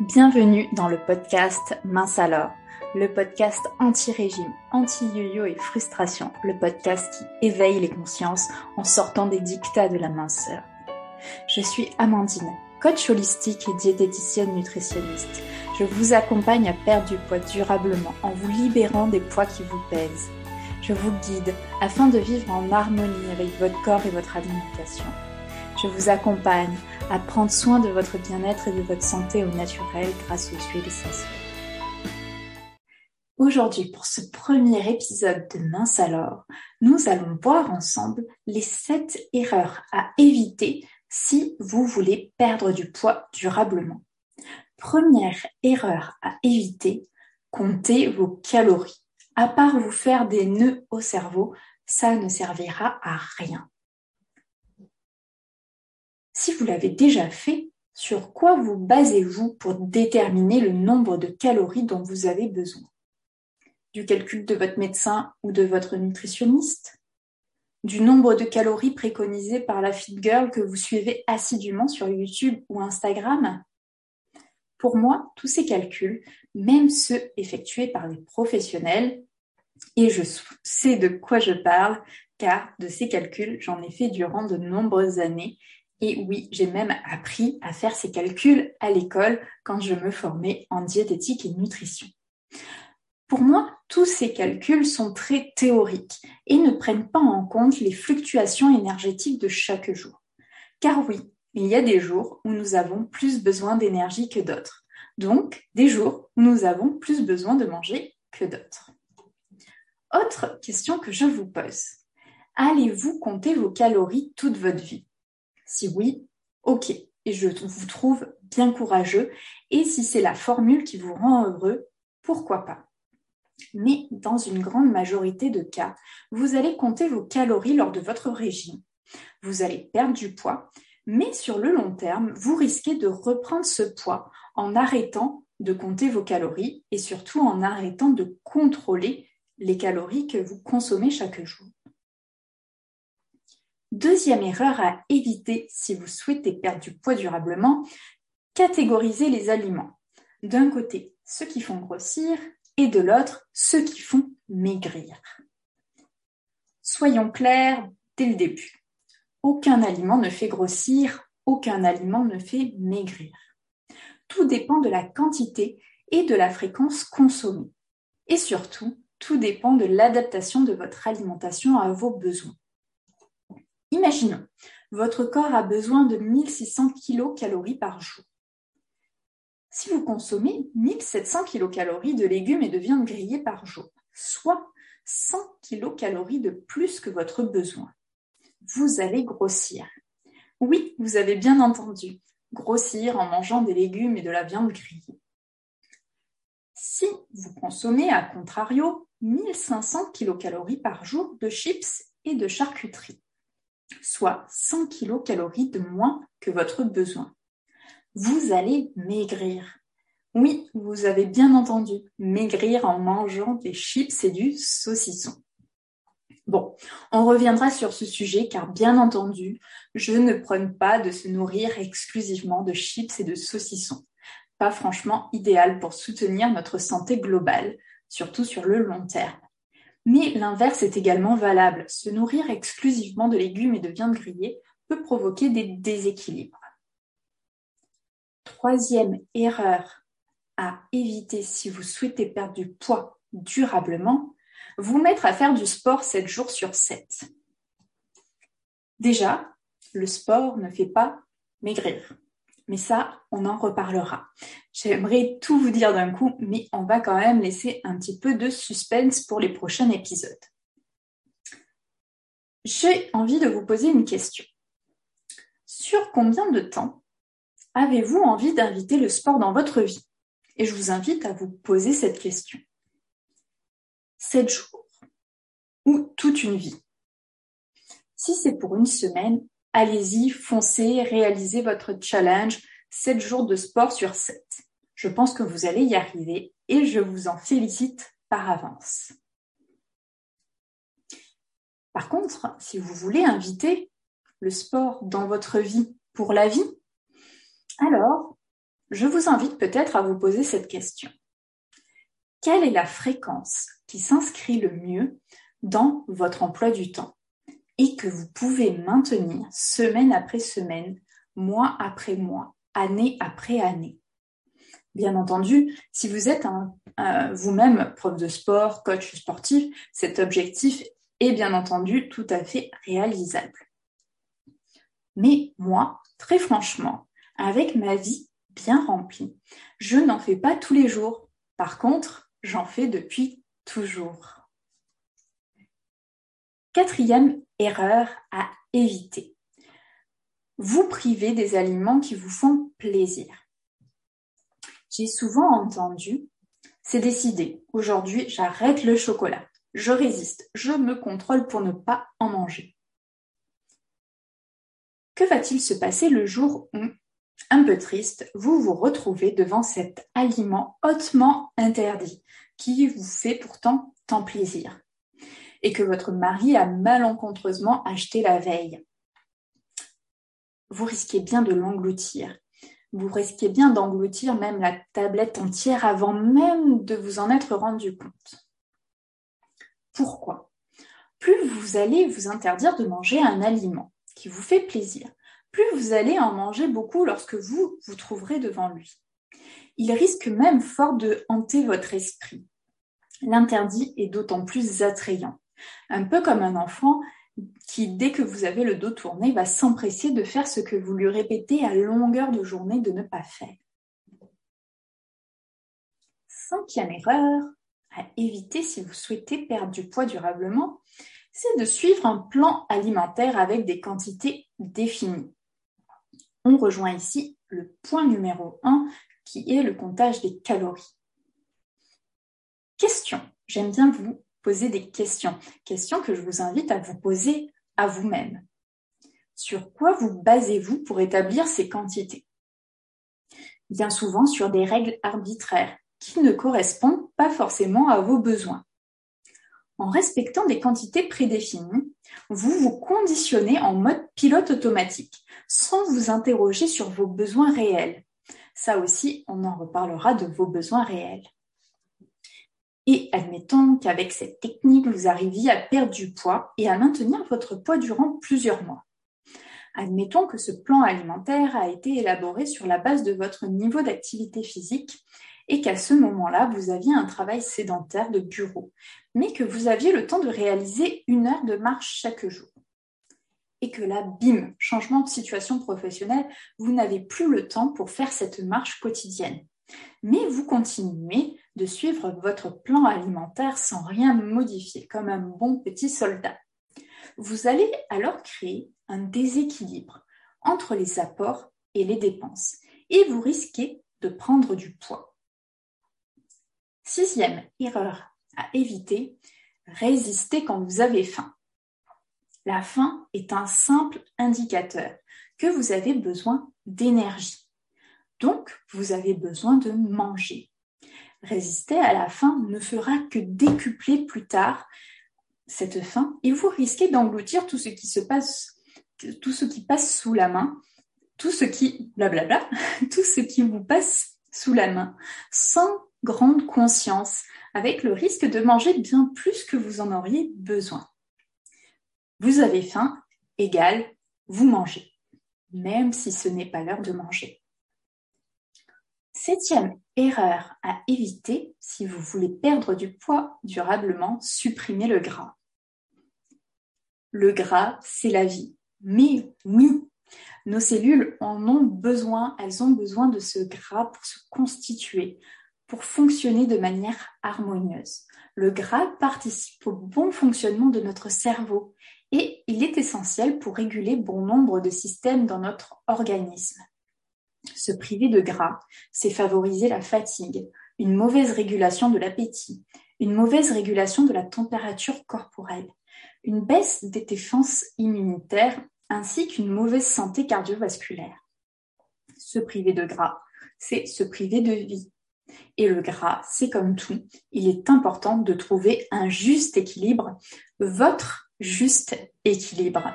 Bienvenue dans le podcast Mince alors, le podcast anti-régime, anti-yo-yo et frustration, le podcast qui éveille les consciences en sortant des dictats de la minceur. Je suis Amandine, coach holistique et diététicienne nutritionniste. Je vous accompagne à perdre du poids durablement en vous libérant des poids qui vous pèsent. Je vous guide afin de vivre en harmonie avec votre corps et votre alimentation. Je vous accompagne à prendre soin de votre bien-être et de votre santé au naturel grâce aux huiles essentielles. Aujourd'hui, pour ce premier épisode de Mince alors, nous allons voir ensemble les 7 erreurs à éviter si vous voulez perdre du poids durablement. Première erreur à éviter, comptez vos calories. À part vous faire des nœuds au cerveau, ça ne servira à rien. Si vous l'avez déjà fait, sur quoi vous basez-vous pour déterminer le nombre de calories dont vous avez besoin? Du calcul de votre médecin ou de votre nutritionniste? Du nombre de calories préconisées par la fit girl que vous suivez assidûment sur YouTube ou Instagram? Pour moi, tous ces calculs, même ceux effectués par des professionnels, et je sais de quoi je parle, car de ces calculs, j'en ai fait durant de nombreuses années et oui, j'ai même appris à faire ces calculs à l'école quand je me formais en diététique et nutrition. Pour moi, tous ces calculs sont très théoriques et ne prennent pas en compte les fluctuations énergétiques de chaque jour. Car oui, il y a des jours où nous avons plus besoin d'énergie que d'autres. Donc, des jours où nous avons plus besoin de manger que d'autres. Autre question que je vous pose. Allez-vous compter vos calories toute votre vie? Si oui, ok. Et je vous trouve bien courageux. Et si c'est la formule qui vous rend heureux, pourquoi pas? Mais dans une grande majorité de cas, vous allez compter vos calories lors de votre régime. Vous allez perdre du poids, mais sur le long terme, vous risquez de reprendre ce poids en arrêtant de compter vos calories et surtout en arrêtant de contrôler les calories que vous consommez chaque jour. Deuxième erreur à éviter si vous souhaitez perdre du poids durablement, catégoriser les aliments. D'un côté, ceux qui font grossir et de l'autre, ceux qui font maigrir. Soyons clairs dès le début. Aucun aliment ne fait grossir, aucun aliment ne fait maigrir. Tout dépend de la quantité et de la fréquence consommée. Et surtout, tout dépend de l'adaptation de votre alimentation à vos besoins. Imaginons, votre corps a besoin de 1600 kcal par jour. Si vous consommez 1700 kcal de légumes et de viande grillée par jour, soit 100 kcal de plus que votre besoin, vous allez grossir. Oui, vous avez bien entendu, grossir en mangeant des légumes et de la viande grillée. Si vous consommez à contrario 1500 kcal par jour de chips et de charcuterie, soit 100 kcal de moins que votre besoin. Vous allez maigrir. Oui, vous avez bien entendu, maigrir en mangeant des chips et du saucisson. Bon, on reviendra sur ce sujet car bien entendu, je ne prône pas de se nourrir exclusivement de chips et de saucissons. Pas franchement idéal pour soutenir notre santé globale, surtout sur le long terme. Mais l'inverse est également valable. Se nourrir exclusivement de légumes et de viande grillée peut provoquer des déséquilibres. Troisième erreur à éviter si vous souhaitez perdre du poids durablement, vous mettre à faire du sport 7 jours sur 7. Déjà, le sport ne fait pas maigrir. Mais ça, on en reparlera. J'aimerais tout vous dire d'un coup, mais on va quand même laisser un petit peu de suspense pour les prochains épisodes. J'ai envie de vous poser une question. Sur combien de temps avez-vous envie d'inviter le sport dans votre vie? Et je vous invite à vous poser cette question. Sept jours ou toute une vie? Si c'est pour une semaine, allez-y, foncez, réalisez votre challenge 7 jours de sport sur 7. Je pense que vous allez y arriver et je vous en félicite par avance. Par contre, si vous voulez inviter le sport dans votre vie pour la vie, alors je vous invite peut-être à vous poser cette question. Quelle est la fréquence qui s'inscrit le mieux dans votre emploi du temps? Et que vous pouvez maintenir semaine après semaine, mois après mois, année après année Bien entendu, si vous êtes vous-même prof de sport, coach sportif, cet objectif est bien entendu tout à fait réalisable. Mais moi, très franchement, avec ma vie bien remplie, je n'en fais pas tous les jours. Par contre, j'en fais depuis toujours. Quatrième erreur à éviter. Vous privez des aliments qui vous font plaisir. J'ai souvent entendu, c'est décidé, aujourd'hui j'arrête le chocolat, je résiste, je me contrôle pour ne pas en manger. Que va-t-il se passer le jour où, un peu triste, vous vous retrouvez devant cet aliment hautement interdit qui vous fait pourtant tant plaisir? Et que votre mari a malencontreusement acheté la veille Vous risquez bien de l'engloutir. Vous risquez bien d'engloutir même la tablette entière avant même de vous en être rendu compte. Pourquoi? Plus vous allez vous interdire de manger un aliment, qui vous fait plaisir, plus vous allez en manger beaucoup lorsque vous vous trouverez devant lui. Il risque même fort de hanter votre esprit. L'interdit est d'autant plus attrayant. Un peu comme un enfant qui, dès que vous avez le dos tourné, va s'empresser de faire ce que vous lui répétez à longueur de journée de ne pas faire. Cinquième erreur à éviter si vous souhaitez perdre du poids durablement, c'est de suivre un plan alimentaire avec des quantités définies. On rejoint ici le point numéro 1 qui est le comptage des calories. Question. J'aime bien vous poser des questions. Questions que je vous invite à vous poser à vous-même. Sur quoi vous basez-vous pour établir ces quantités? Bien souvent sur des règles arbitraires qui ne correspondent pas forcément à vos besoins. En respectant des quantités prédéfinies, vous vous conditionnez en mode pilote automatique, sans vous interroger sur vos besoins réels. Ça aussi, on en reparlera de vos besoins réels. Et admettons qu'avec cette technique, vous arriviez à perdre du poids et à maintenir votre poids durant plusieurs mois. Admettons que ce plan alimentaire a été élaboré sur la base de votre niveau d'activité physique et qu'à ce moment-là, vous aviez un travail sédentaire de bureau, mais que vous aviez le temps de réaliser une heure de marche chaque jour. Et que là, bim, changement de situation professionnelle, vous n'avez plus le temps pour faire cette marche quotidienne. Mais vous continuez de suivre votre plan alimentaire sans rien modifier, comme un bon petit soldat. Vous allez alors créer un déséquilibre entre les apports et les dépenses, et vous risquez de prendre du poids. Sixième erreur à éviter, résister quand vous avez faim. La faim est un simple indicateur que vous avez besoin d'énergie. Donc, vous avez besoin de manger. Résister à la faim ne fera que décupler plus tard cette faim et vous risquez d'engloutir tout ce qui se passe, tout ce qui passe sous la main, tout ce qui, blablabla, tout ce qui vous passe sous la main, sans grande conscience, avec le risque de manger bien plus que vous en auriez besoin. Vous avez faim, égale, vous mangez, même si ce n'est pas l'heure de manger. Septième erreur à éviter si vous voulez perdre du poids durablement, supprimez le gras. Le gras, c'est la vie. Mais oui, nos cellules en ont besoin, elles ont besoin de ce gras pour se constituer, pour fonctionner de manière harmonieuse. Le gras participe au bon fonctionnement de notre cerveau et il est essentiel pour réguler bon nombre de systèmes dans notre organisme. Se priver de gras, c'est favoriser la fatigue, une mauvaise régulation de l'appétit, une mauvaise régulation de la température corporelle, une baisse des défenses immunitaires ainsi qu'une mauvaise santé cardiovasculaire. Se priver de gras, c'est se priver de vie. Et le gras, c'est comme tout, il est important de trouver un juste équilibre, votre juste équilibre.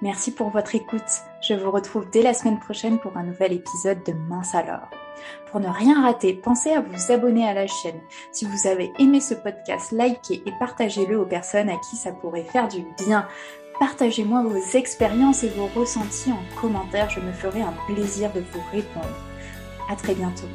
Merci pour votre écoute. Je vous retrouve dès la semaine prochaine pour un nouvel épisode de Mince alors. Pour ne rien rater, pensez à vous abonner à la chaîne. Si vous avez aimé ce podcast, likez et partagez-le aux personnes à qui ça pourrait faire du bien. Partagez-moi vos expériences et vos ressentis en commentaire, je me ferai un plaisir de vous répondre. À très bientôt.